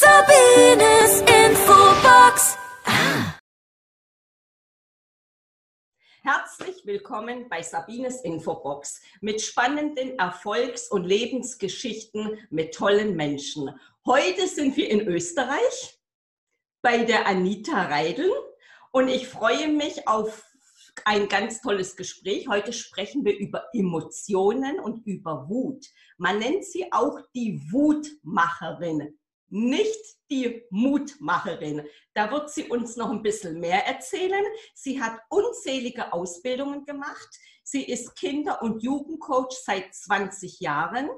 Sabines Infobox. Herzlich willkommen bei Sabines Infobox mit spannenden Erfolgs- und Lebensgeschichten mit tollen Menschen. Heute sind wir in Österreich bei der Anita Reidel und ich freue mich auf ein ganz tolles Gespräch. Heute sprechen wir über Emotionen und über Wut. Man nennt sie auch die Wutmacherin nicht die Mutmacherin. Da wird sie uns noch ein bisschen mehr erzählen. Sie hat unzählige Ausbildungen gemacht. Sie ist Kinder- und Jugendcoach seit 20 Jahren.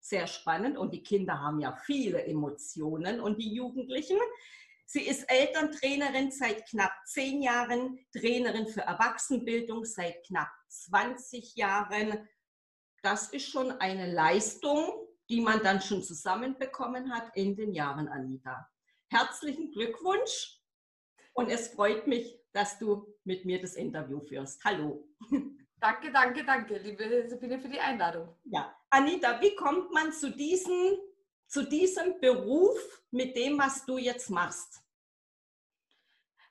Sehr spannend. Und die Kinder haben ja viele Emotionen und die Jugendlichen. Sie ist Elterntrainerin seit knapp zehn Jahren, Trainerin für Erwachsenenbildung seit knapp 20 Jahren. Das ist schon eine Leistung, die man dann schon zusammenbekommen hat in den Jahren, Anita. Herzlichen Glückwunsch und es freut mich, dass du mit mir das Interview führst. Hallo. Danke, danke, danke, liebe Sabine, für die Einladung. Ja, Anita, wie kommt man zu diesem, zu diesem Beruf mit dem, was du jetzt machst?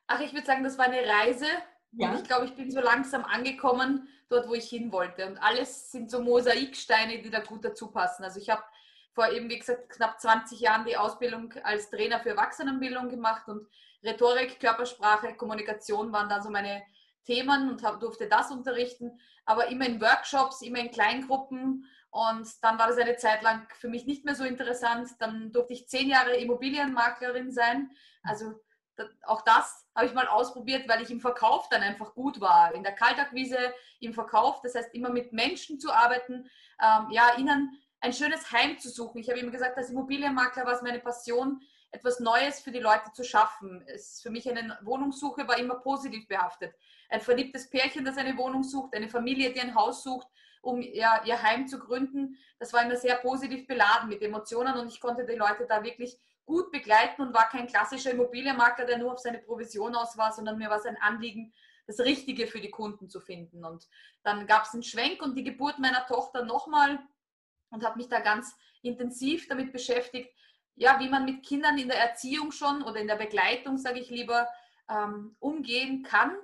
Ach, ich würde sagen, das war eine Reise. Ja. Und ich glaube, ich bin so langsam angekommen, dort, wo ich hin wollte. Und alles sind so Mosaiksteine, die da gut dazu passen. Also ich habe vor eben, wie gesagt, knapp 20 Jahren die Ausbildung als Trainer für Erwachsenenbildung gemacht und Rhetorik, Körpersprache, Kommunikation waren dann so meine Themen und hab, durfte das unterrichten, aber immer in Workshops, immer in Kleingruppen und dann war das eine Zeit lang für mich nicht mehr so interessant. Dann durfte ich zehn Jahre Immobilienmaklerin sein. Also auch das habe ich mal ausprobiert, weil ich im Verkauf dann einfach gut war. In der Kaltakquise, im Verkauf, das heißt immer mit Menschen zu arbeiten, ähm, ja, ihnen ein schönes Heim zu suchen. Ich habe immer gesagt, als Immobilienmakler war es meine Passion, etwas Neues für die Leute zu schaffen. Es für mich eine Wohnungssuche war immer positiv behaftet. Ein verliebtes Pärchen, das eine Wohnung sucht, eine Familie, die ein Haus sucht, um ja, ihr Heim zu gründen, das war immer sehr positiv beladen mit Emotionen und ich konnte die Leute da wirklich gut begleiten und war kein klassischer Immobilienmakler, der nur auf seine Provision aus war, sondern mir war es ein Anliegen, das Richtige für die Kunden zu finden. Und dann gab es einen Schwenk und die Geburt meiner Tochter nochmal und habe mich da ganz intensiv damit beschäftigt, ja, wie man mit Kindern in der Erziehung schon oder in der Begleitung, sage ich lieber, ähm, umgehen kann,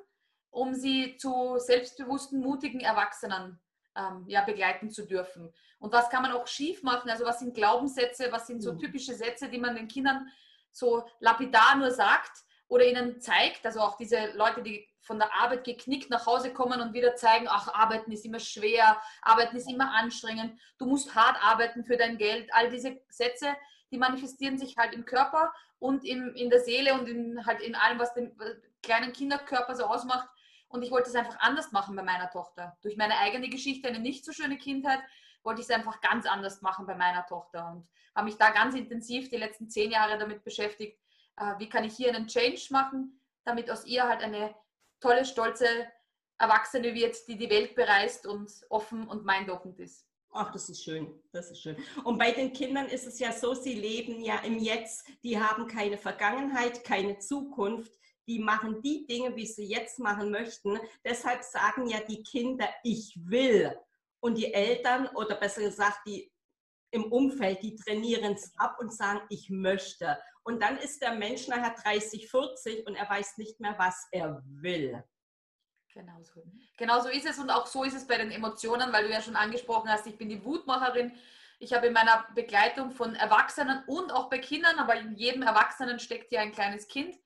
um sie zu selbstbewussten, mutigen Erwachsenen ähm, ja, begleiten zu dürfen. Und was kann man auch schief machen? Also was sind Glaubenssätze, was sind so mhm. typische Sätze, die man den Kindern so lapidar nur sagt oder ihnen zeigt? Also auch diese Leute, die von der Arbeit geknickt nach Hause kommen und wieder zeigen, ach, arbeiten ist immer schwer, arbeiten ist immer anstrengend, du musst hart arbeiten für dein Geld. All diese Sätze, die manifestieren sich halt im Körper und im, in der Seele und in, halt in allem, was den kleinen Kinderkörper so ausmacht. Und ich wollte es einfach anders machen bei meiner Tochter. Durch meine eigene Geschichte, eine nicht so schöne Kindheit, wollte ich es einfach ganz anders machen bei meiner Tochter und habe mich da ganz intensiv die letzten zehn Jahre damit beschäftigt, äh, wie kann ich hier einen Change machen, damit aus ihr halt eine tolle, stolze Erwachsene wird, die die Welt bereist und offen und mindoffend ist. Ach, das ist schön, das ist schön. Und bei den Kindern ist es ja so, sie leben ja im Jetzt, die haben keine Vergangenheit, keine Zukunft, die machen die Dinge, wie sie jetzt machen möchten. Deshalb sagen ja die Kinder, ich will. Und die Eltern oder besser gesagt, die im Umfeld, die trainieren es ab und sagen, ich möchte. Und dann ist der Mensch nachher 30, 40 und er weiß nicht mehr, was er will. Genau so. genau so ist es und auch so ist es bei den Emotionen, weil du ja schon angesprochen hast, ich bin die Wutmacherin. Ich habe in meiner Begleitung von Erwachsenen und auch bei Kindern, aber in jedem Erwachsenen steckt ja ein kleines Kind.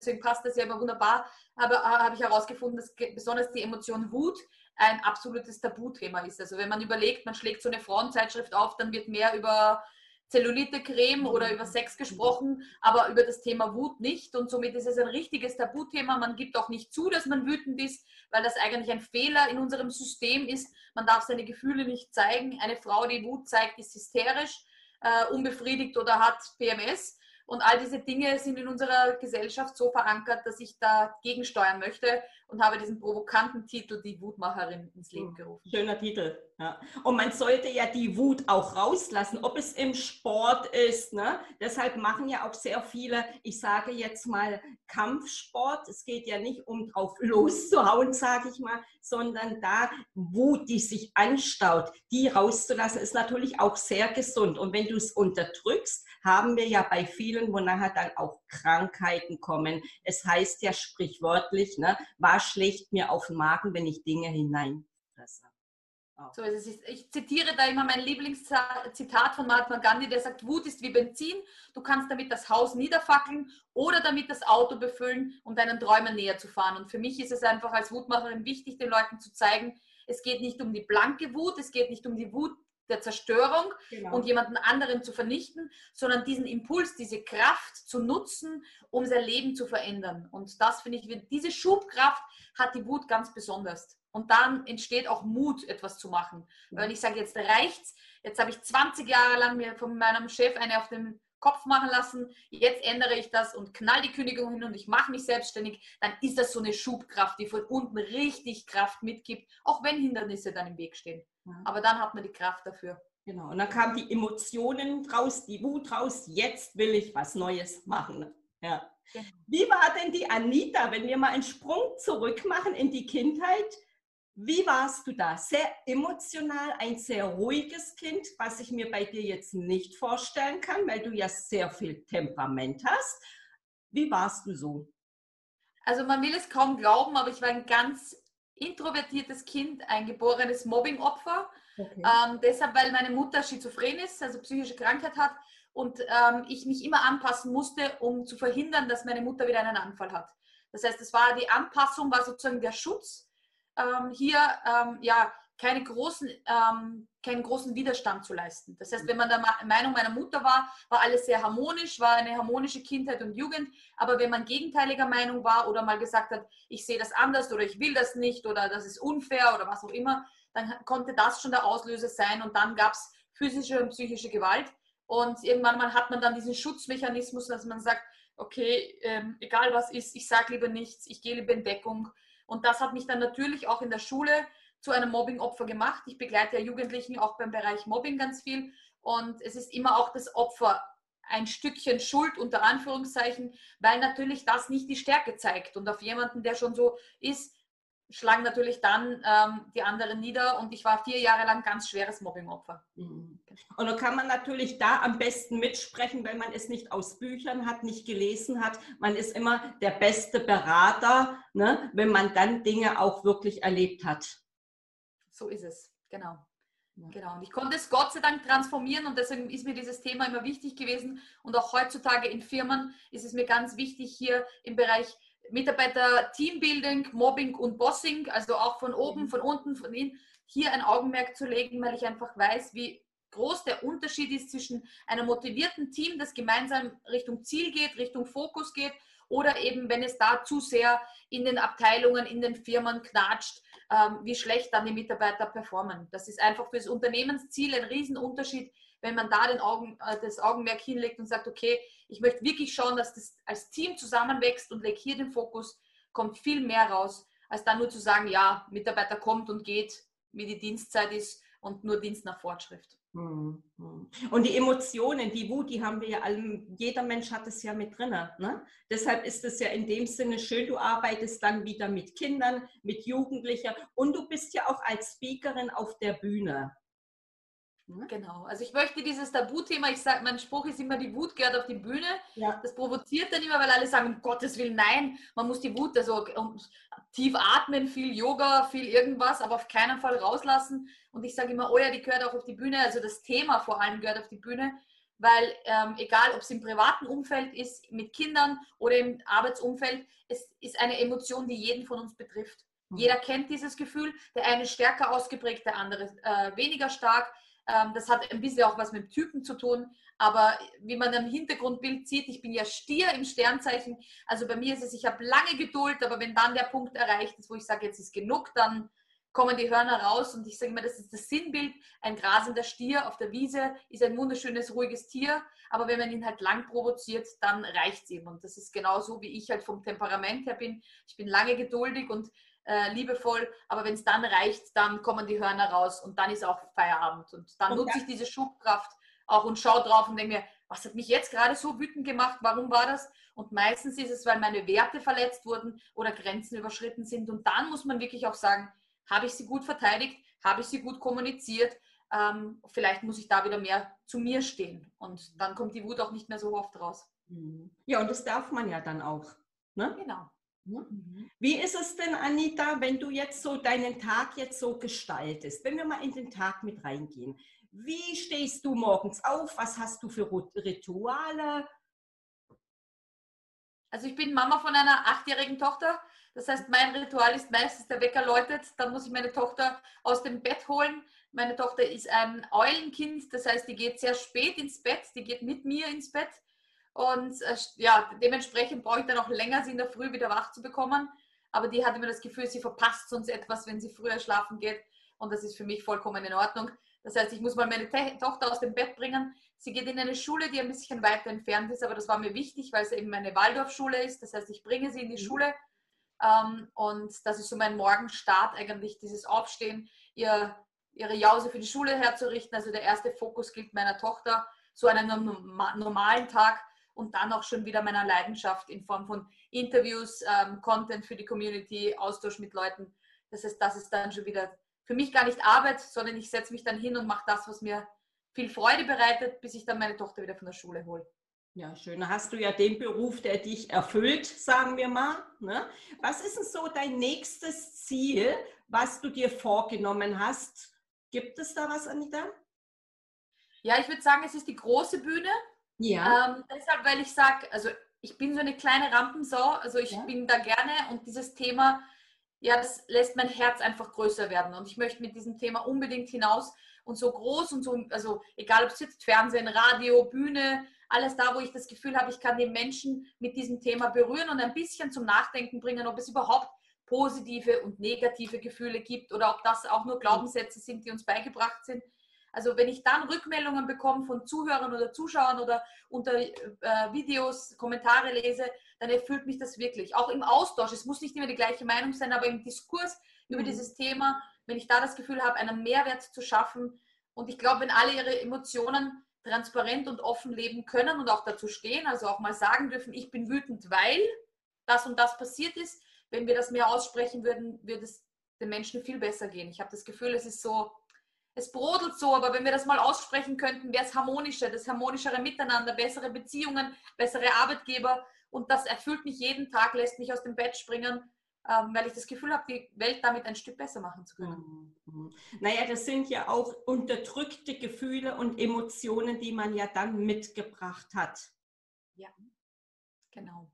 Deswegen passt das ja immer wunderbar. Aber äh, habe ich herausgefunden, dass besonders die Emotion Wut ein absolutes Tabuthema ist. Also wenn man überlegt, man schlägt so eine Frauenzeitschrift auf, dann wird mehr über Zellulite-Creme oder über Sex gesprochen, aber über das Thema Wut nicht. Und somit ist es ein richtiges Tabuthema. Man gibt auch nicht zu, dass man wütend ist, weil das eigentlich ein Fehler in unserem System ist. Man darf seine Gefühle nicht zeigen. Eine Frau, die Wut zeigt, ist hysterisch, äh, unbefriedigt oder hat PMS. Und all diese Dinge sind in unserer Gesellschaft so verankert, dass ich dagegen steuern möchte und habe diesen provokanten Titel Die Wutmacherin ins Leben hm, gerufen. Schöner Titel. Ja. Und man sollte ja die Wut auch rauslassen, ob es im Sport ist. Ne? Deshalb machen ja auch sehr viele, ich sage jetzt mal, Kampfsport. Es geht ja nicht um drauf loszuhauen, sage ich mal, sondern da Wut, die sich anstaut, die rauszulassen, ist natürlich auch sehr gesund. Und wenn du es unterdrückst, haben wir ja bei vielen, wo nachher dann auch Krankheiten kommen. Es heißt ja sprichwörtlich, ne, war schlecht mir auf den Magen, wenn ich Dinge hineinfresse. So ist es. Ich zitiere da immer mein Lieblingszitat von Mahatma Gandhi, der sagt, Wut ist wie Benzin. Du kannst damit das Haus niederfackeln oder damit das Auto befüllen, um deinen Träumen näher zu fahren. Und für mich ist es einfach als Wutmacherin wichtig, den Leuten zu zeigen, es geht nicht um die blanke Wut, es geht nicht um die Wut der Zerstörung genau. und jemanden anderen zu vernichten, sondern diesen Impuls, diese Kraft zu nutzen, um sein Leben zu verändern. Und das finde ich, diese Schubkraft hat die Wut ganz besonders. Und dann entsteht auch Mut, etwas zu machen. Weil wenn ich sage, jetzt reicht's, jetzt habe ich 20 Jahre lang mir von meinem Chef eine auf den Kopf machen lassen, jetzt ändere ich das und knall die Kündigung hin und ich mache mich selbstständig, dann ist das so eine Schubkraft, die von unten richtig Kraft mitgibt, auch wenn Hindernisse dann im Weg stehen. Aber dann hat man die Kraft dafür. Genau, und dann kamen die Emotionen raus, die Wut raus, jetzt will ich was Neues machen. Ja. Genau. Wie war denn die Anita, wenn wir mal einen Sprung zurück machen in die Kindheit? Wie warst du da? Sehr emotional, ein sehr ruhiges Kind, was ich mir bei dir jetzt nicht vorstellen kann, weil du ja sehr viel Temperament hast. Wie warst du so? Also man will es kaum glauben, aber ich war ein ganz introvertiertes Kind, ein geborenes Mobbingopfer. Okay. Ähm, deshalb, weil meine Mutter schizophren ist, also psychische Krankheit hat und ähm, ich mich immer anpassen musste, um zu verhindern, dass meine Mutter wieder einen Anfall hat. Das heißt, es war die Anpassung, war sozusagen der Schutz, ähm, hier ähm, ja keine großen, ähm, keinen großen Widerstand zu leisten. Das heißt, wenn man der Meinung meiner Mutter war, war alles sehr harmonisch, war eine harmonische Kindheit und Jugend. Aber wenn man gegenteiliger Meinung war oder mal gesagt hat, ich sehe das anders oder ich will das nicht oder das ist unfair oder was auch immer, dann konnte das schon der Auslöser sein und dann gab es physische und psychische Gewalt. Und irgendwann hat man dann diesen Schutzmechanismus, dass man sagt, okay, ähm, egal was ist, ich sage lieber nichts, ich gehe lieber in Deckung. Und das hat mich dann natürlich auch in der Schule zu einem Mobbing-Opfer gemacht. Ich begleite ja Jugendlichen auch beim Bereich Mobbing ganz viel. Und es ist immer auch das Opfer ein Stückchen Schuld unter Anführungszeichen, weil natürlich das nicht die Stärke zeigt. Und auf jemanden, der schon so ist, schlagen natürlich dann ähm, die anderen nieder. Und ich war vier Jahre lang ganz schweres Mobbing-Opfer. Mhm. Und da kann man natürlich da am besten mitsprechen, wenn man es nicht aus Büchern hat, nicht gelesen hat. Man ist immer der beste Berater, ne, wenn man dann Dinge auch wirklich erlebt hat. So ist es, genau. Genau. Und ich konnte es Gott sei Dank transformieren und deswegen ist mir dieses Thema immer wichtig gewesen. Und auch heutzutage in Firmen ist es mir ganz wichtig, hier im Bereich Mitarbeiter Teambuilding, Mobbing und Bossing, also auch von oben, mhm. von unten, von innen, hier ein Augenmerk zu legen, weil ich einfach weiß, wie groß der Unterschied ist zwischen einem motivierten Team, das gemeinsam Richtung Ziel geht, Richtung Fokus geht, oder eben, wenn es da zu sehr in den Abteilungen, in den Firmen knatscht, ähm, wie schlecht dann die Mitarbeiter performen. Das ist einfach für das Unternehmensziel ein Riesenunterschied, wenn man da den Augen, äh, das Augenmerk hinlegt und sagt, okay, ich möchte wirklich schauen, dass das als Team zusammenwächst und lege hier den Fokus, kommt viel mehr raus, als dann nur zu sagen, ja, Mitarbeiter kommt und geht, wie die Dienstzeit ist und nur Dienst nach Fortschrift. Hm, hm. Und die Emotionen, die Wut, die haben wir ja alle, jeder Mensch hat es ja mit drin. Ne? Deshalb ist es ja in dem Sinne schön, du arbeitest dann wieder mit Kindern, mit Jugendlichen und du bist ja auch als Speakerin auf der Bühne. Ne? Genau. Also ich möchte dieses Tabuthema, ich sage, mein Spruch ist immer, die Wut gehört auf die Bühne. Ja. Das provoziert dann immer, weil alle sagen, um Gottes Willen, nein, man muss die Wut, also um, tief atmen, viel Yoga, viel irgendwas, aber auf keinen Fall rauslassen. Und ich sage immer, oh ja, die gehört auch auf die Bühne, also das Thema vor allem gehört auf die Bühne, weil ähm, egal, ob es im privaten Umfeld ist, mit Kindern oder im Arbeitsumfeld, es ist eine Emotion, die jeden von uns betrifft. Mhm. Jeder kennt dieses Gefühl, der eine stärker ausgeprägt, der andere äh, weniger stark. Ähm, das hat ein bisschen auch was mit Typen zu tun. Aber wie man im Hintergrundbild sieht, ich bin ja Stier im Sternzeichen. Also bei mir ist es, ich habe lange Geduld, aber wenn dann der Punkt erreicht ist, wo ich sage, jetzt ist genug, dann kommen die Hörner raus und ich sage immer, das ist das Sinnbild. Ein grasender Stier auf der Wiese ist ein wunderschönes, ruhiges Tier, aber wenn man ihn halt lang provoziert, dann reicht es ihm. Und das ist genau so, wie ich halt vom Temperament her bin. Ich bin lange geduldig und äh, liebevoll, aber wenn es dann reicht, dann kommen die Hörner raus und dann ist auch Feierabend. Und dann und nutze ich diese Schubkraft auch und schaue drauf und denke mir, was hat mich jetzt gerade so wütend gemacht? Warum war das? Und meistens ist es, weil meine Werte verletzt wurden oder Grenzen überschritten sind. Und dann muss man wirklich auch sagen, habe ich sie gut verteidigt? Habe ich sie gut kommuniziert? Ähm, vielleicht muss ich da wieder mehr zu mir stehen. Und dann kommt die Wut auch nicht mehr so oft raus. Mhm. Ja, und das darf man ja dann auch. Ne? Genau. Mhm. Wie ist es denn, Anita, wenn du jetzt so deinen Tag jetzt so gestaltest? Wenn wir mal in den Tag mit reingehen. Wie stehst du morgens auf? Was hast du für Rituale? Also ich bin Mama von einer achtjährigen Tochter das heißt, mein Ritual ist meistens, der Wecker läutet, dann muss ich meine Tochter aus dem Bett holen. Meine Tochter ist ein Eulenkind, das heißt, die geht sehr spät ins Bett, die geht mit mir ins Bett. Und äh, ja, dementsprechend brauche ich dann auch länger, sie in der Früh wieder wach zu bekommen. Aber die hat immer das Gefühl, sie verpasst sonst etwas, wenn sie früher schlafen geht. Und das ist für mich vollkommen in Ordnung. Das heißt, ich muss mal meine Tochter aus dem Bett bringen. Sie geht in eine Schule, die ein bisschen weiter entfernt ist, aber das war mir wichtig, weil es eben eine Waldorfschule ist. Das heißt, ich bringe sie in die mhm. Schule ähm, und das ist so mein Morgenstart eigentlich, dieses Aufstehen, ihr, ihre Jause für die Schule herzurichten. Also der erste Fokus gilt meiner Tochter, so einen normalen Tag und dann auch schon wieder meiner Leidenschaft in Form von Interviews, ähm, Content für die Community, Austausch mit Leuten. Das heißt, das ist dann schon wieder für mich gar nicht Arbeit, sondern ich setze mich dann hin und mache das, was mir viel Freude bereitet, bis ich dann meine Tochter wieder von der Schule hole. Ja, schön. Hast du ja den Beruf, der dich erfüllt, sagen wir mal. Ne? Was ist denn so dein nächstes Ziel, was du dir vorgenommen hast? Gibt es da was, Anita? Ja, ich würde sagen, es ist die große Bühne. Ja. Ähm, deshalb, weil ich sage, also ich bin so eine kleine Rampensau, also ich ja. bin da gerne und dieses Thema, ja, das lässt mein Herz einfach größer werden und ich möchte mit diesem Thema unbedingt hinaus und so groß und so, also egal ob es jetzt Fernsehen, Radio, Bühne, alles da, wo ich das Gefühl habe, ich kann den Menschen mit diesem Thema berühren und ein bisschen zum Nachdenken bringen, ob es überhaupt positive und negative Gefühle gibt oder ob das auch nur Glaubenssätze sind, die uns beigebracht sind. Also wenn ich dann Rückmeldungen bekomme von Zuhörern oder Zuschauern oder unter äh, Videos, Kommentare lese, dann erfüllt mich das wirklich. Auch im Austausch, es muss nicht immer die gleiche Meinung sein, aber im Diskurs über mhm. dieses Thema, wenn ich da das Gefühl habe, einen Mehrwert zu schaffen. Und ich glaube, wenn alle ihre Emotionen transparent und offen leben können und auch dazu stehen, also auch mal sagen dürfen, ich bin wütend, weil das und das passiert ist. Wenn wir das mehr aussprechen würden, würde es den Menschen viel besser gehen. Ich habe das Gefühl, es ist so, es brodelt so, aber wenn wir das mal aussprechen könnten, wäre es harmonischer, das harmonischere Miteinander, bessere Beziehungen, bessere Arbeitgeber. Und das erfüllt mich jeden Tag, lässt mich aus dem Bett springen ähm, weil ich das Gefühl habe, die Welt damit ein Stück besser machen zu können. Mhm. Naja, das sind ja auch unterdrückte Gefühle und Emotionen, die man ja dann mitgebracht hat. Ja, genau.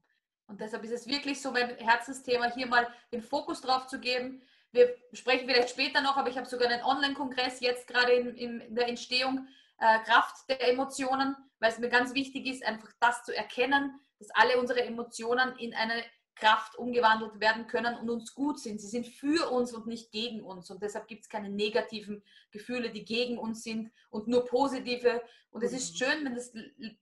Und deshalb ist es wirklich so mein Herzensthema, hier mal den Fokus drauf zu geben. Wir sprechen vielleicht später noch, aber ich habe sogar einen Online-Kongress jetzt gerade in, in, der Entstehung, äh, Kraft der Emotionen, weil es mir ganz wichtig ist, einfach das zu erkennen, dass alle unsere Emotionen in eine Kraft umgewandelt werden können und uns gut sind. Sie sind für uns und nicht gegen uns. Und deshalb gibt es keine negativen Gefühle, die gegen uns sind und nur positive. Und es ist mhm. schön, wenn das,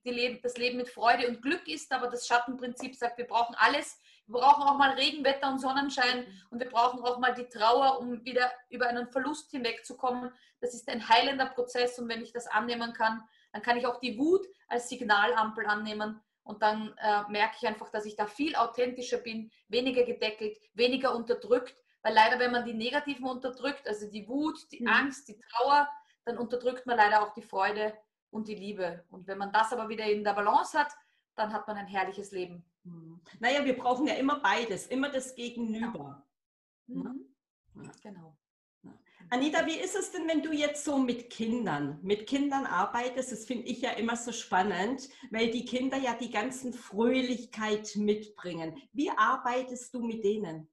Leben, das Leben mit Freude und Glück ist, aber das Schattenprinzip sagt, wir brauchen alles. Wir brauchen auch mal Regenwetter und Sonnenschein mhm. und wir brauchen auch mal die Trauer, um wieder über einen Verlust hinwegzukommen. Das ist ein heilender Prozess und wenn ich das annehmen kann, dann kann ich auch die Wut als Signalampel annehmen und dann äh, merke ich einfach, dass ich da viel authentischer bin, weniger gedeckelt, weniger unterdrückt. Weil leider, wenn man die Negativen unterdrückt, also die Wut, die mhm. Angst, die Trauer, dann unterdrückt man leider auch die Freude und die Liebe. Und wenn man das aber wieder in der Balance hat, dann hat man ein herrliches Leben. Mhm. Naja, wir brauchen ja immer beides, immer das Gegenüber. Ja. Mhm. Ja. Genau. Anita, wie ist es denn, wenn du jetzt so mit Kindern, mit Kindern arbeitest? Das finde ich ja immer so spannend, weil die Kinder ja die ganzen Fröhlichkeit mitbringen. Wie arbeitest du mit denen?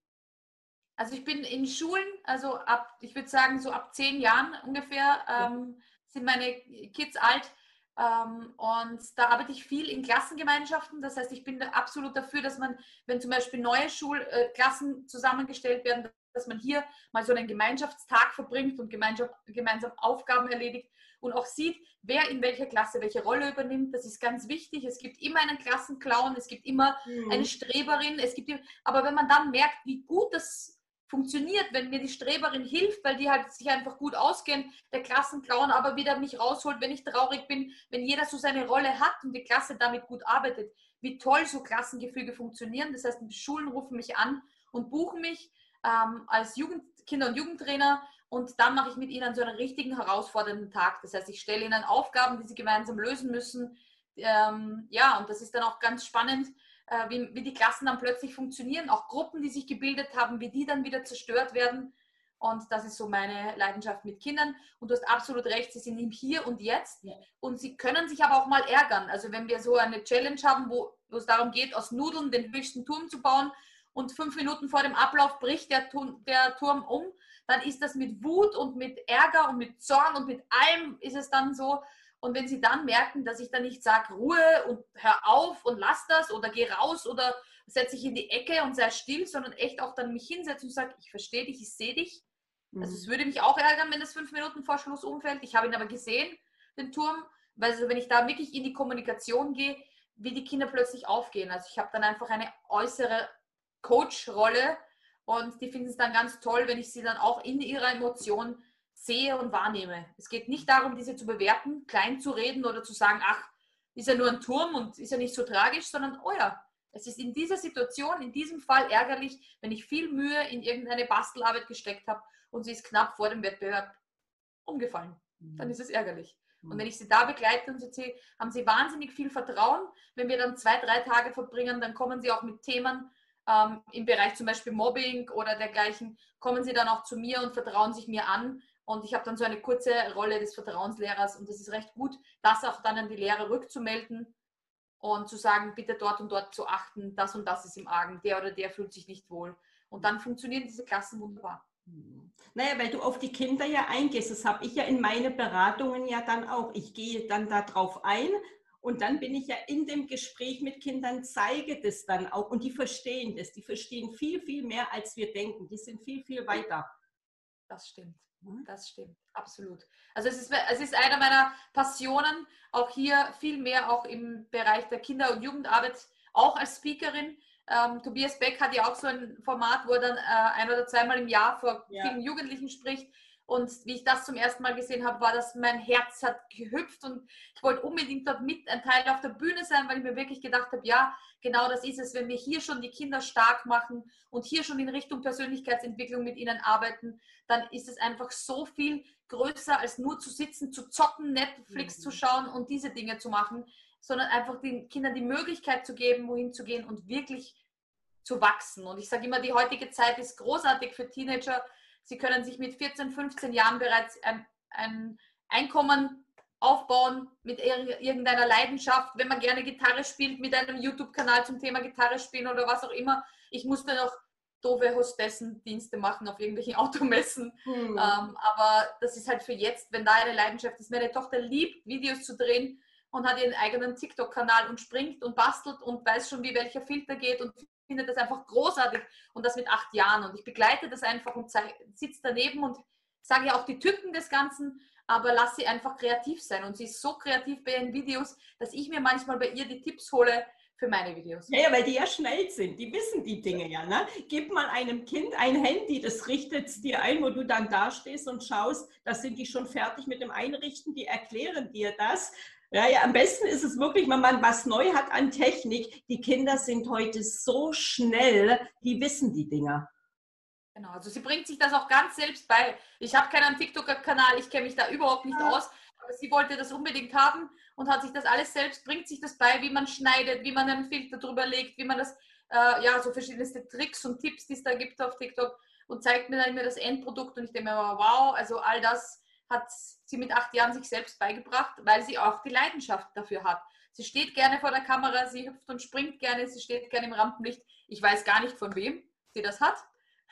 Also ich bin in Schulen, also ab, ich würde sagen, so ab zehn Jahren ungefähr ähm, sind meine Kids alt. Ähm, und da arbeite ich viel in Klassengemeinschaften. Das heißt, ich bin absolut dafür, dass man, wenn zum Beispiel neue Schulklassen äh, zusammengestellt werden, dass man hier mal so einen Gemeinschaftstag verbringt und gemeinsam Aufgaben erledigt und auch sieht, wer in welcher Klasse welche Rolle übernimmt. Das ist ganz wichtig. Es gibt immer einen Klassenclown, es gibt immer mhm. eine Streberin, es gibt, aber wenn man dann merkt, wie gut das funktioniert, wenn mir die Streberin hilft, weil die halt sich einfach gut auskennen, der Klassenclown aber wieder mich rausholt, wenn ich traurig bin, wenn jeder so seine Rolle hat und die Klasse damit gut arbeitet, wie toll so Klassengefüge funktionieren. Das heißt, die Schulen rufen mich an und buchen mich ähm, als Jugend, Kinder- und Jugendtrainer und dann mache ich mit ihnen so einen richtigen herausfordernden Tag. Das heißt, ich stelle ihnen Aufgaben, die sie gemeinsam lösen müssen. Ähm, ja, und das ist dann auch ganz spannend, äh, wie, wie die Klassen dann plötzlich funktionieren, auch Gruppen, die sich gebildet haben, wie die dann wieder zerstört werden. Und das ist so meine Leidenschaft mit Kindern. Und du hast absolut recht, sie sind im Hier und Jetzt. Ja. Und sie können sich aber auch mal ärgern. Also wenn wir so eine Challenge haben, wo, wo es darum geht, aus Nudeln den höchsten Turm zu bauen und fünf Minuten vor dem Ablauf bricht der, der Turm um, dann ist das mit Wut und mit Ärger und mit Zorn und mit allem ist es dann so. Und wenn sie dann merken, dass ich dann nicht sage, Ruhe und hör auf und lass das oder geh raus oder setze dich in die Ecke und sei still, sondern echt auch dann mich hinsetze und sage, ich verstehe dich, ich sehe dich. Mhm. Also es würde mich auch ärgern, wenn das fünf Minuten vor Schluss umfällt. Ich habe ihn aber gesehen, den Turm, weil also wenn ich da wirklich in die Kommunikation gehe, wie die Kinder plötzlich aufgehen. Also ich habe dann einfach eine äußere Coach-Rolle und die finden es dann ganz toll, wenn ich sie dann auch in ihrer Emotion sehe und wahrnehme. Es geht nicht darum, diese zu bewerten, klein zu reden oder zu sagen, ach, ist ja nur ein Turm und ist ja nicht so tragisch, sondern, oh ja, es ist in dieser Situation, in diesem Fall ärgerlich, wenn ich viel Mühe in irgendeine Bastelarbeit gesteckt habe und sie ist knapp vor dem Wettbewerb umgefallen. Dann ist es ärgerlich. Und wenn ich sie da begleite und sehe, haben sie wahnsinnig viel Vertrauen. Wenn wir dann zwei, drei Tage verbringen, dann kommen sie auch mit Themen ähm, im Bereich zum Beispiel Mobbing oder dergleichen, kommen sie dann auch zu mir und vertrauen sich mir an, und ich habe dann so eine kurze Rolle des Vertrauenslehrers und das ist recht gut, das auch dann an die Lehrer rückzumelden und zu sagen, bitte dort und dort zu achten, das und das ist im Argen, der oder der fühlt sich nicht wohl. Und dann funktionieren diese Klassen wunderbar. Hm. Naja, weil du auf die Kinder ja eingehst, das habe ich ja in meine Beratungen ja dann auch. Ich gehe dann darauf ein und dann bin ich ja in dem Gespräch mit Kindern, zeige das dann auch und die verstehen das. Die verstehen viel, viel mehr, als wir denken. Die sind viel, viel weiter. Das stimmt. Mhm. Das stimmt, absolut. Also es ist, es ist einer meiner Passionen, auch hier viel mehr auch im Bereich der Kinder- und Jugendarbeit, auch als Speakerin. Ähm, Tobias Beck hat ja auch so ein Format, wo er dann äh, ein oder zweimal im Jahr vor ja. vielen Jugendlichen spricht. Und wie ich das zum ersten Mal gesehen habe, war, dass mein Herz hat gehüpft und ich wollte unbedingt dort mit ein Teil auf der Bühne sein, weil ich mir wirklich gedacht habe, ja, genau das ist es, wenn wir hier schon die Kinder stark machen und hier schon in Richtung Persönlichkeitsentwicklung mit ihnen arbeiten, dann ist es einfach so viel größer, als nur zu sitzen, zu zocken, Netflix mhm. zu schauen und diese Dinge zu machen, sondern einfach den Kindern die Möglichkeit zu geben, wohin zu gehen und wirklich zu wachsen. Und ich sage immer, die heutige Zeit ist großartig für Teenager, Sie können sich mit 14, 15 Jahren bereits ein, ein Einkommen aufbauen mit irgendeiner Leidenschaft, wenn man gerne Gitarre spielt, mit einem YouTube-Kanal zum Thema Gitarre spielen oder was auch immer. Ich musste noch doofe Hostessen-Dienste machen auf irgendwelchen Automessen. Hm. Ähm, aber das ist halt für jetzt, wenn da eine Leidenschaft ist. Meine Tochter liebt, Videos zu drehen und hat ihren eigenen TikTok-Kanal und springt und bastelt und weiß schon, wie welcher Filter geht und finde das einfach großartig und das mit acht Jahren. Und ich begleite das einfach und sitze daneben und sage ja auch die Tücken des Ganzen, aber lass sie einfach kreativ sein. Und sie ist so kreativ bei ihren Videos, dass ich mir manchmal bei ihr die Tipps hole für meine Videos. Ja, ja weil die ja schnell sind. Die wissen die Dinge ja. Ne? Gib mal einem Kind ein Handy, das richtet es dir ein, wo du dann dastehst und schaust, da sind die schon fertig mit dem Einrichten, die erklären dir das. Ja, ja, am besten ist es wirklich, wenn man was neu hat an Technik. Die Kinder sind heute so schnell, die wissen die Dinger. Genau, also sie bringt sich das auch ganz selbst bei. Ich habe keinen TikTok-Kanal, ich kenne mich da überhaupt nicht aus, aber sie wollte das unbedingt haben und hat sich das alles selbst, bringt sich das bei, wie man schneidet, wie man einen Filter drüber legt, wie man das, äh, ja, so verschiedenste Tricks und Tipps, die es da gibt auf TikTok und zeigt mir dann immer das Endprodukt und ich denke mir, wow, also all das hat sie mit acht Jahren sich selbst beigebracht, weil sie auch die Leidenschaft dafür hat. Sie steht gerne vor der Kamera, sie hüpft und springt gerne, sie steht gerne im Rampenlicht. Ich weiß gar nicht, von wem sie das hat,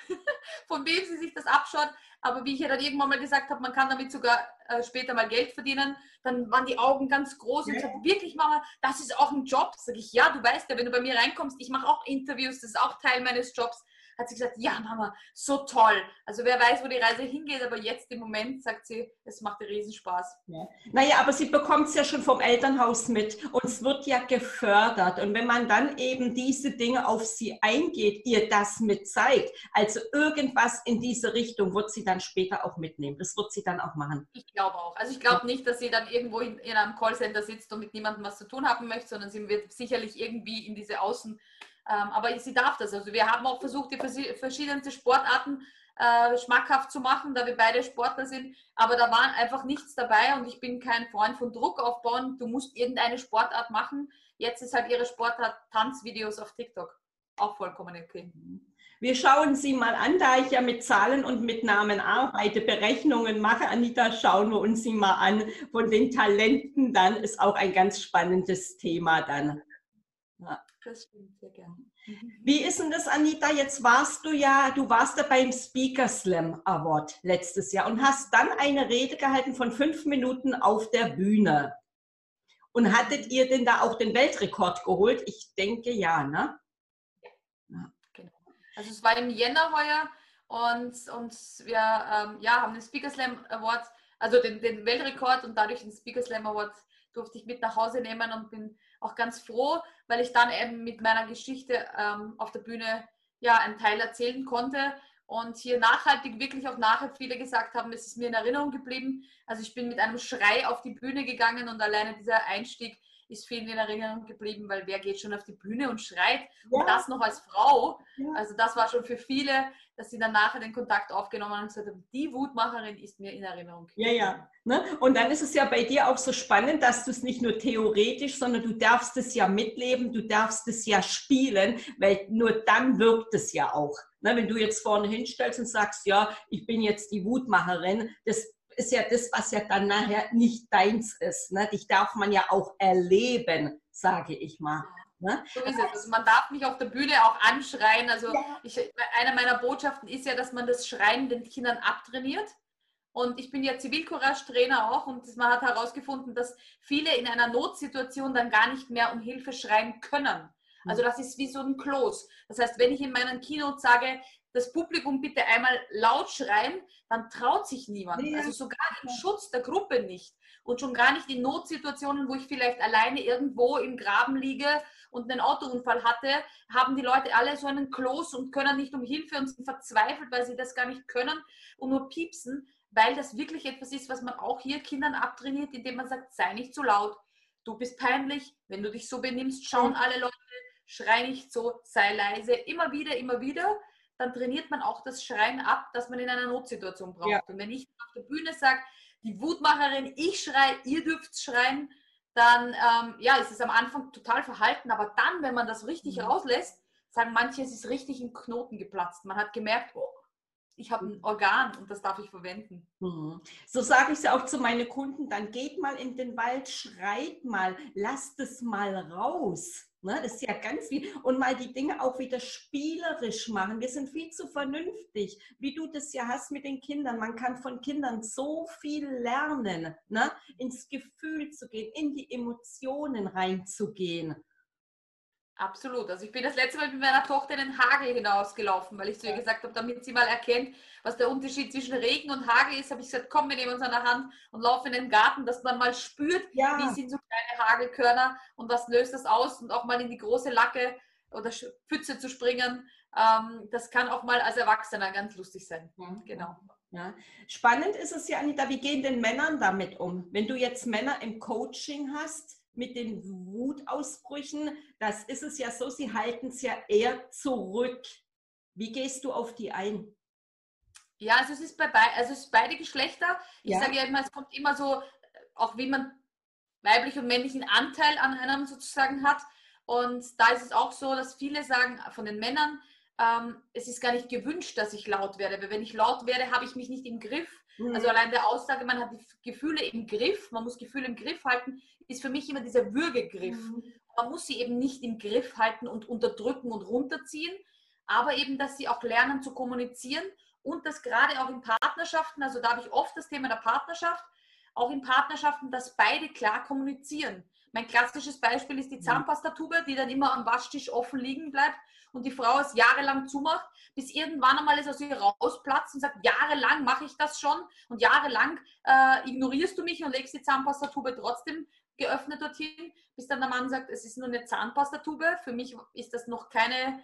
von wem sie sich das abschaut. Aber wie ich ja dann irgendwann mal gesagt habe, man kann damit sogar äh, später mal Geld verdienen, dann waren die Augen ganz groß und ja. sagt, wirklich Mama, das ist auch ein Job. Sag ich, ja, du weißt ja, wenn du bei mir reinkommst, ich mache auch Interviews, das ist auch Teil meines Jobs. Hat sie gesagt, ja Mama, so toll. Also wer weiß, wo die Reise hingeht, aber jetzt im Moment sagt sie, es macht riesen Spaß. Ja. Naja, aber sie bekommt es ja schon vom Elternhaus mit und es wird ja gefördert. Und wenn man dann eben diese Dinge auf sie eingeht, ihr das mit zeigt, also irgendwas in diese Richtung wird sie dann später auch mitnehmen. Das wird sie dann auch machen. Ich glaube auch. Also ich glaube nicht, dass sie dann irgendwo in, in einem Callcenter sitzt und mit niemandem was zu tun haben möchte, sondern sie wird sicherlich irgendwie in diese Außen aber sie darf das. Also wir haben auch versucht, die verschiedensten Sportarten äh, schmackhaft zu machen, da wir beide Sportler sind. Aber da war einfach nichts dabei und ich bin kein Freund von Druck aufbauen. Du musst irgendeine Sportart machen. Jetzt ist halt ihre Sportart Tanzvideos auf TikTok. Auch vollkommen okay. Wir schauen sie mal an, da ich ja mit Zahlen und mit Namen arbeite, Berechnungen mache. Anita, schauen wir uns sie mal an. Von den Talenten dann ist auch ein ganz spannendes Thema dann. Das stimmt, sehr gerne. Mhm. Wie ist denn das, Anita? Jetzt warst du ja, du warst ja beim Speaker Slam Award letztes Jahr und hast dann eine Rede gehalten von fünf Minuten auf der Bühne. Und hattet ihr denn da auch den Weltrekord geholt? Ich denke ja, ne? Ja, genau. Also es war im Jänner heuer und, und wir ähm, ja, haben den Speaker Slam Award, also den, den Weltrekord und dadurch den Speaker Slam Award durfte ich mit nach Hause nehmen und bin auch ganz froh, weil ich dann eben mit meiner Geschichte ähm, auf der Bühne ja einen Teil erzählen konnte und hier nachhaltig wirklich auch nachher viele gesagt haben, es ist mir in Erinnerung geblieben. Also ich bin mit einem Schrei auf die Bühne gegangen und alleine dieser Einstieg ist vielen in Erinnerung geblieben, weil wer geht schon auf die Bühne und schreit ja. und das noch als Frau. Ja. Also das war schon für viele, dass sie dann nachher den Kontakt aufgenommen haben und gesagt haben, die Wutmacherin ist mir in Erinnerung. Ja, ja. Ne? Und dann ist es ja bei dir auch so spannend, dass du es nicht nur theoretisch, sondern du darfst es ja mitleben, du darfst es ja spielen, weil nur dann wirkt es ja auch. Ne? Wenn du jetzt vorne hinstellst und sagst, ja, ich bin jetzt die Wutmacherin, das ist ja das, was ja dann nachher nicht deins ist. Ne? Dich darf man ja auch erleben, sage ich mal. Ne? So ist es. Also man darf mich auf der Bühne auch anschreien. Also ja. ich, eine meiner Botschaften ist ja, dass man das Schreien den Kindern abtrainiert. Und ich bin ja Zivilcourage-Trainer auch und man hat herausgefunden, dass viele in einer Notsituation dann gar nicht mehr um Hilfe schreien können. Also hm. das ist wie so ein Kloß. Das heißt, wenn ich in meinem Keynote sage, das Publikum bitte einmal laut schreien, dann traut sich niemand. Ja. Also sogar im Schutz der Gruppe nicht. Und schon gar nicht in Notsituationen, wo ich vielleicht alleine irgendwo im Graben liege und einen Autounfall hatte, haben die Leute alle so einen Kloß und können nicht um Hilfe und sind verzweifelt, weil sie das gar nicht können und nur piepsen, weil das wirklich etwas ist, was man auch hier Kindern abtrainiert, indem man sagt, sei nicht zu laut, du bist peinlich, wenn du dich so benimmst, schauen alle Leute, schrei nicht so, sei leise, immer wieder, immer wieder dann trainiert man auch das Schreien ab, das man in einer Notsituation braucht. Ja. Und wenn ich auf der Bühne sage, die Wutmacherin, ich schreie, ihr dürft schreien, dann ähm, ja, ist es am Anfang total verhalten, aber dann, wenn man das richtig mhm. rauslässt, sagen manche, es ist richtig im Knoten geplatzt. Man hat gemerkt, oh, ich habe ein Organ und das darf ich verwenden. Mhm. So sage ich es auch zu meinen Kunden, dann geht mal in den Wald, schreit mal, lasst es mal raus. Ne, das ist ja ganz viel. Und mal die Dinge auch wieder spielerisch machen. Wir sind viel zu vernünftig, wie du das ja hast mit den Kindern. Man kann von Kindern so viel lernen, ne? ins Gefühl zu gehen, in die Emotionen reinzugehen. Absolut. Also ich bin das letzte Mal mit meiner Tochter in den Hagel hinausgelaufen, weil ich zu ihr gesagt habe, damit sie mal erkennt, was der Unterschied zwischen Regen und Hagel ist, habe ich gesagt, komm, wir nehmen uns an der Hand und laufen in den Garten, dass man mal spürt, ja. wie sind so kleine Hagelkörner und was löst das aus und auch mal in die große Lacke oder Pfütze zu springen. Ähm, das kann auch mal als Erwachsener ganz lustig sein. Ja. Genau. Ja. Spannend ist es ja, Anita, wie gehen denn Männern damit um? Wenn du jetzt Männer im Coaching hast, mit den Wutausbrüchen, das ist es ja so, sie halten es ja eher zurück. Wie gehst du auf die ein? Ja, also es ist bei also es ist beide Geschlechter. Ich ja. sage ja immer, es kommt immer so, auch wie man weiblich und männlichen Anteil an einem sozusagen hat. Und da ist es auch so, dass viele sagen von den Männern, ähm, es ist gar nicht gewünscht, dass ich laut werde, weil wenn ich laut werde, habe ich mich nicht im Griff. Mhm. Also allein der Aussage, man hat die Gefühle im Griff, man muss Gefühle im Griff halten, ist für mich immer dieser Würgegriff. Mhm. Man muss sie eben nicht im Griff halten und unterdrücken und runterziehen, aber eben, dass sie auch lernen zu kommunizieren und das gerade auch in Partnerschaften, also da habe ich oft das Thema der Partnerschaft, auch in Partnerschaften, dass beide klar kommunizieren. Mein klassisches Beispiel ist die mhm. Zahnpastatube, die dann immer am Waschtisch offen liegen bleibt und die Frau es jahrelang zumacht, bis irgendwann einmal es aus ihr rausplatzt und sagt, jahrelang mache ich das schon und jahrelang äh, ignorierst du mich und legst die Zahnpastatube trotzdem geöffnet dorthin, bis dann der Mann sagt, es ist nur eine Zahnpastatube. Für mich ist das noch keine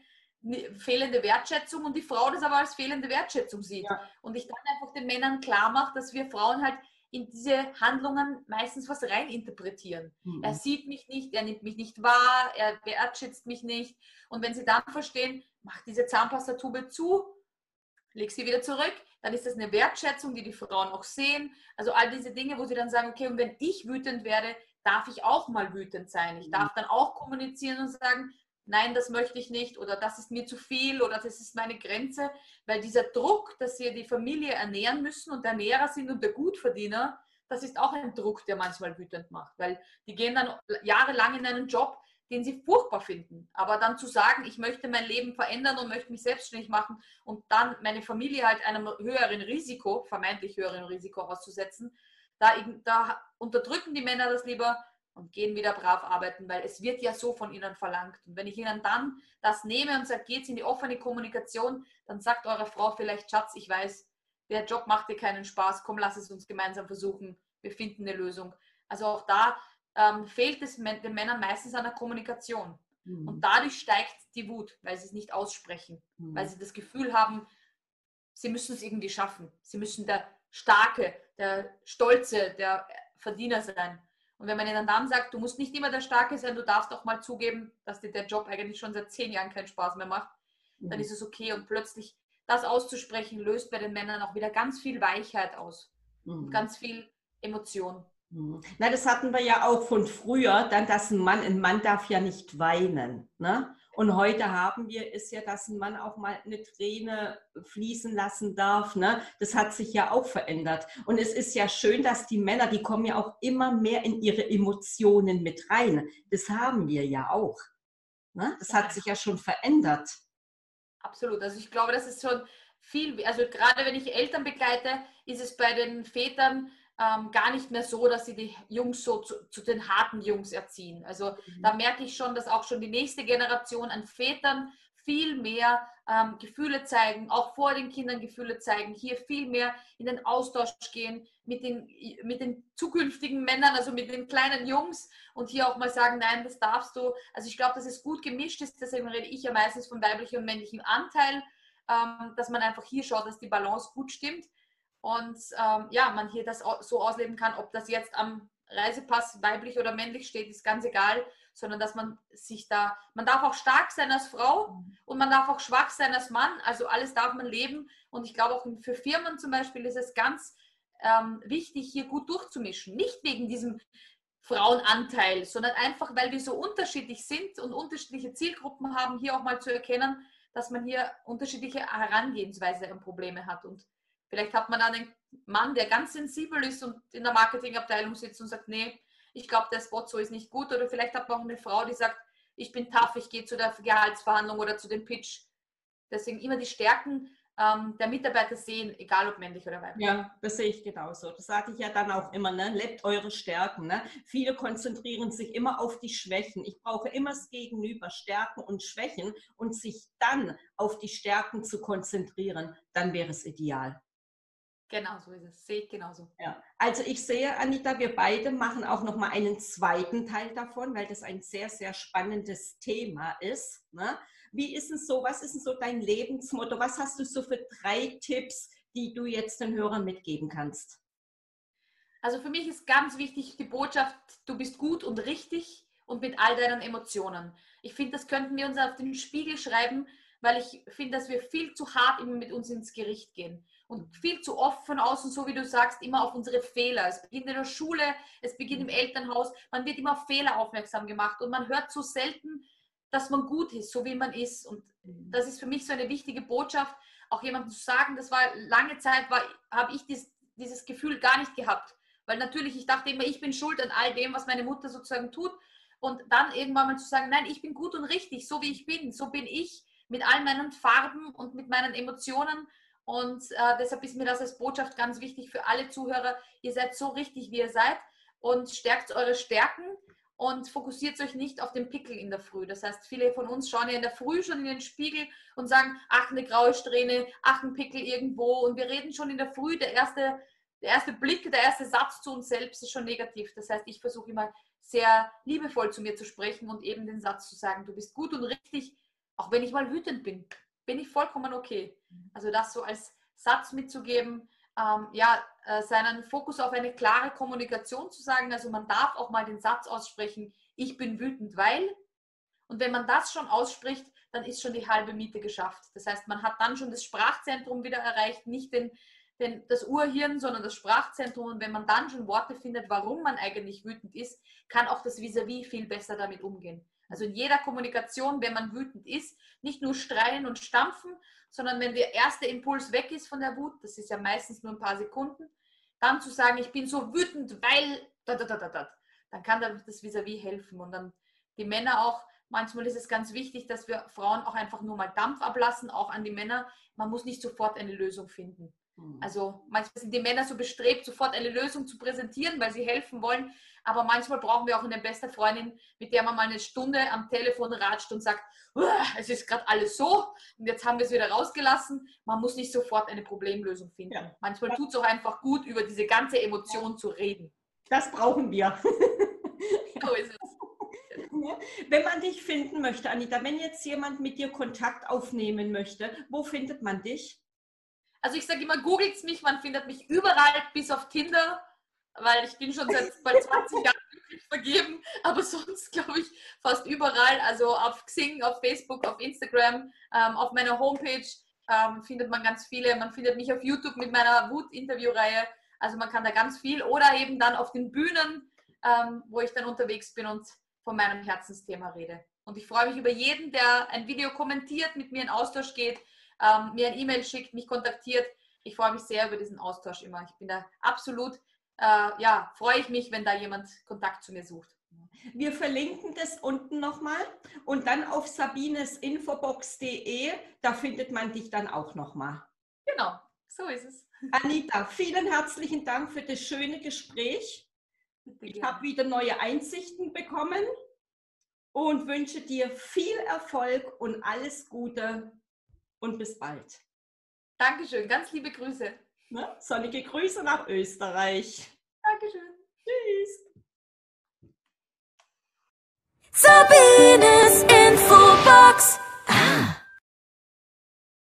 fehlende Wertschätzung und die Frau das aber als fehlende Wertschätzung sieht. Ja. Und ich dann einfach den Männern klar mache, dass wir Frauen halt in diese Handlungen meistens was reininterpretieren. Mhm. Er sieht mich nicht, er nimmt mich nicht wahr, er wertschätzt mich nicht. Und wenn sie dann verstehen, mach diese Zahnpastatube zu, leg sie wieder zurück, dann ist das eine Wertschätzung, die die Frauen auch sehen. Also all diese Dinge, wo sie dann sagen, okay, und wenn ich wütend werde, darf ich auch mal wütend sein. Ich darf mhm. dann auch kommunizieren und sagen, nein, das möchte ich nicht oder das ist mir zu viel oder das ist meine Grenze, weil dieser Druck, dass sie die Familie ernähren müssen und Ernährer sind und der Gutverdiener, das ist auch ein Druck, der manchmal wütend macht, weil die gehen dann jahrelang in einen Job, den sie furchtbar finden. Aber dann zu sagen, ich möchte mein Leben verändern und möchte mich selbstständig machen und dann meine Familie halt einem höheren Risiko, vermeintlich höheren Risiko auszusetzen, da, da unterdrücken die Männer das lieber und gehen wieder brav arbeiten, weil es wird ja so von ihnen verlangt. Und wenn ich ihnen dann das nehme und sage, geht in die offene Kommunikation, dann sagt eure Frau vielleicht, Schatz, ich weiß, der Job macht dir keinen Spaß, komm, lass es uns gemeinsam versuchen, wir finden eine Lösung. Also auch da ähm, fehlt es den Männern meistens an der Kommunikation. Mhm. Und dadurch steigt die Wut, weil sie es nicht aussprechen, mhm. weil sie das Gefühl haben, sie müssen es irgendwie schaffen. Sie müssen der Starke, der Stolze, der Verdiener sein. Und wenn man ihnen dann sagt, du musst nicht immer der Starke sein, du darfst auch mal zugeben, dass dir der Job eigentlich schon seit zehn Jahren keinen Spaß mehr macht, mhm. dann ist es okay. Und plötzlich das auszusprechen, löst bei den Männern auch wieder ganz viel Weichheit aus. Mhm. Ganz viel Emotion. Mhm. Na, das hatten wir ja auch von früher, dann, dass ein Mann, ein Mann darf ja nicht weinen. Ne? Und heute haben wir es ja, dass ein Mann auch mal eine Träne fließen lassen darf. Ne? Das hat sich ja auch verändert. Und es ist ja schön, dass die Männer, die kommen ja auch immer mehr in ihre Emotionen mit rein. Das haben wir ja auch. Ne? Das hat sich ja schon verändert. Absolut. Also ich glaube, das ist schon viel, also gerade wenn ich Eltern begleite, ist es bei den Vätern ähm, gar nicht mehr so, dass sie die Jungs so zu, zu den harten Jungs erziehen. Also mhm. da merke ich schon, dass auch schon die nächste Generation an Vätern viel mehr ähm, Gefühle zeigen, auch vor den Kindern Gefühle zeigen, hier viel mehr in den Austausch gehen mit den, mit den zukünftigen Männern, also mit den kleinen Jungs und hier auch mal sagen, nein, das darfst du. Also ich glaube, dass es gut gemischt ist, deswegen rede ich ja meistens von weiblichem und männlichem Anteil, ähm, dass man einfach hier schaut, dass die Balance gut stimmt und ähm, ja, man hier das so ausleben kann, ob das jetzt am Reisepass weiblich oder männlich steht, ist ganz egal, sondern dass man sich da, man darf auch stark sein als Frau mhm. und man darf auch schwach sein als Mann, also alles darf man leben. Und ich glaube auch für Firmen zum Beispiel ist es ganz ähm, wichtig, hier gut durchzumischen, nicht wegen diesem Frauenanteil, sondern einfach, weil wir so unterschiedlich sind und unterschiedliche Zielgruppen haben, hier auch mal zu erkennen, dass man hier unterschiedliche Herangehensweise an Probleme hat. Und Vielleicht hat man einen Mann, der ganz sensibel ist und in der Marketingabteilung sitzt und sagt, nee, ich glaube, der Spot so ist nicht gut. Oder vielleicht hat man auch eine Frau, die sagt, ich bin tough, ich gehe zu der Gehaltsverhandlung oder zu dem Pitch. Deswegen immer die Stärken ähm, der Mitarbeiter sehen, egal ob männlich oder weiblich. Ja, das sehe ich genauso. Das sage ich ja dann auch immer, ne? lebt eure Stärken. Ne? Viele konzentrieren sich immer auf die Schwächen. Ich brauche immer das Gegenüber, Stärken und Schwächen und sich dann auf die Stärken zu konzentrieren, dann wäre es ideal. Genau so ist es. Sehe ich genauso. Ja. Also ich sehe, Anita, wir beide machen auch noch mal einen zweiten Teil davon, weil das ein sehr, sehr spannendes Thema ist. Ne? Wie ist es so? Was ist denn so dein Lebensmotto? Was hast du so für drei Tipps, die du jetzt den Hörern mitgeben kannst? Also für mich ist ganz wichtig die Botschaft, du bist gut und richtig und mit all deinen Emotionen. Ich finde, das könnten wir uns auf den Spiegel schreiben, weil ich finde, dass wir viel zu hart immer mit uns ins Gericht gehen und viel zu oft von außen, so wie du sagst, immer auf unsere Fehler. Es beginnt in der Schule, es beginnt im Elternhaus, man wird immer auf Fehler aufmerksam gemacht und man hört so selten, dass man gut ist, so wie man ist. Und das ist für mich so eine wichtige Botschaft, auch jemandem zu sagen, das war lange Zeit, war, habe ich dies, dieses Gefühl gar nicht gehabt. Weil natürlich, ich dachte immer, ich bin schuld an all dem, was meine Mutter sozusagen tut. Und dann irgendwann mal zu sagen, nein, ich bin gut und richtig, so wie ich bin, so bin ich, mit all meinen Farben und mit meinen Emotionen und äh, deshalb ist mir das als Botschaft ganz wichtig für alle Zuhörer. Ihr seid so richtig, wie ihr seid und stärkt eure Stärken und fokussiert euch nicht auf den Pickel in der Früh. Das heißt, viele von uns schauen ja in der Früh schon in den Spiegel und sagen, ach, eine graue Strähne, ach, ein Pickel irgendwo. Und wir reden schon in der Früh, der erste, der erste Blick, der erste Satz zu uns selbst ist schon negativ. Das heißt, ich versuche immer sehr liebevoll zu mir zu sprechen und eben den Satz zu sagen, du bist gut und richtig, auch wenn ich mal wütend bin, bin ich vollkommen okay. Also das so als Satz mitzugeben, ähm, ja, äh, seinen Fokus auf eine klare Kommunikation zu sagen. Also man darf auch mal den Satz aussprechen, ich bin wütend, weil. Und wenn man das schon ausspricht, dann ist schon die halbe Miete geschafft. Das heißt, man hat dann schon das Sprachzentrum wieder erreicht, nicht den, den, das Urhirn, sondern das Sprachzentrum. Und wenn man dann schon Worte findet, warum man eigentlich wütend ist, kann auch das Vis-à-vis -vis viel besser damit umgehen. Also in jeder Kommunikation, wenn man wütend ist, nicht nur streien und stampfen, sondern wenn der erste Impuls weg ist von der Wut, das ist ja meistens nur ein paar Sekunden, dann zu sagen, ich bin so wütend, weil, dann kann das vis-à-vis -vis helfen. Und dann die Männer auch, manchmal ist es ganz wichtig, dass wir Frauen auch einfach nur mal Dampf ablassen, auch an die Männer. Man muss nicht sofort eine Lösung finden. Mhm. Also manchmal sind die Männer so bestrebt, sofort eine Lösung zu präsentieren, weil sie helfen wollen. Aber manchmal brauchen wir auch eine beste Freundin, mit der man mal eine Stunde am Telefon ratscht und sagt, es ist gerade alles so und jetzt haben wir es wieder rausgelassen. Man muss nicht sofort eine Problemlösung finden. Ja. Manchmal tut es auch einfach gut, über diese ganze Emotion zu reden. Das brauchen wir. so ist es. Wenn man dich finden möchte, Anita, wenn jetzt jemand mit dir Kontakt aufnehmen möchte, wo findet man dich? Also ich sage immer, googelt mich, man findet mich überall, bis auf Tinder weil ich bin schon seit bald 20 Jahren vergeben, aber sonst glaube ich fast überall, also auf Xing, auf Facebook, auf Instagram, ähm, auf meiner Homepage ähm, findet man ganz viele. Man findet mich auf YouTube mit meiner Wut-Interview-Reihe, also man kann da ganz viel oder eben dann auf den Bühnen, ähm, wo ich dann unterwegs bin und von meinem Herzensthema rede. Und ich freue mich über jeden, der ein Video kommentiert, mit mir in Austausch geht, ähm, mir ein E-Mail schickt, mich kontaktiert. Ich freue mich sehr über diesen Austausch immer. Ich bin da absolut äh, ja, freue ich mich, wenn da jemand Kontakt zu mir sucht. Wir verlinken das unten nochmal und dann auf sabinesinfobox.de, da findet man dich dann auch nochmal. Genau, so ist es. Anita, vielen herzlichen Dank für das schöne Gespräch. Ich habe wieder neue Einsichten bekommen und wünsche dir viel Erfolg und alles Gute und bis bald. Dankeschön, ganz liebe Grüße. Ne? Sonnige Grüße nach Österreich. Dankeschön. Tschüss. Sabines Infobox. Ah.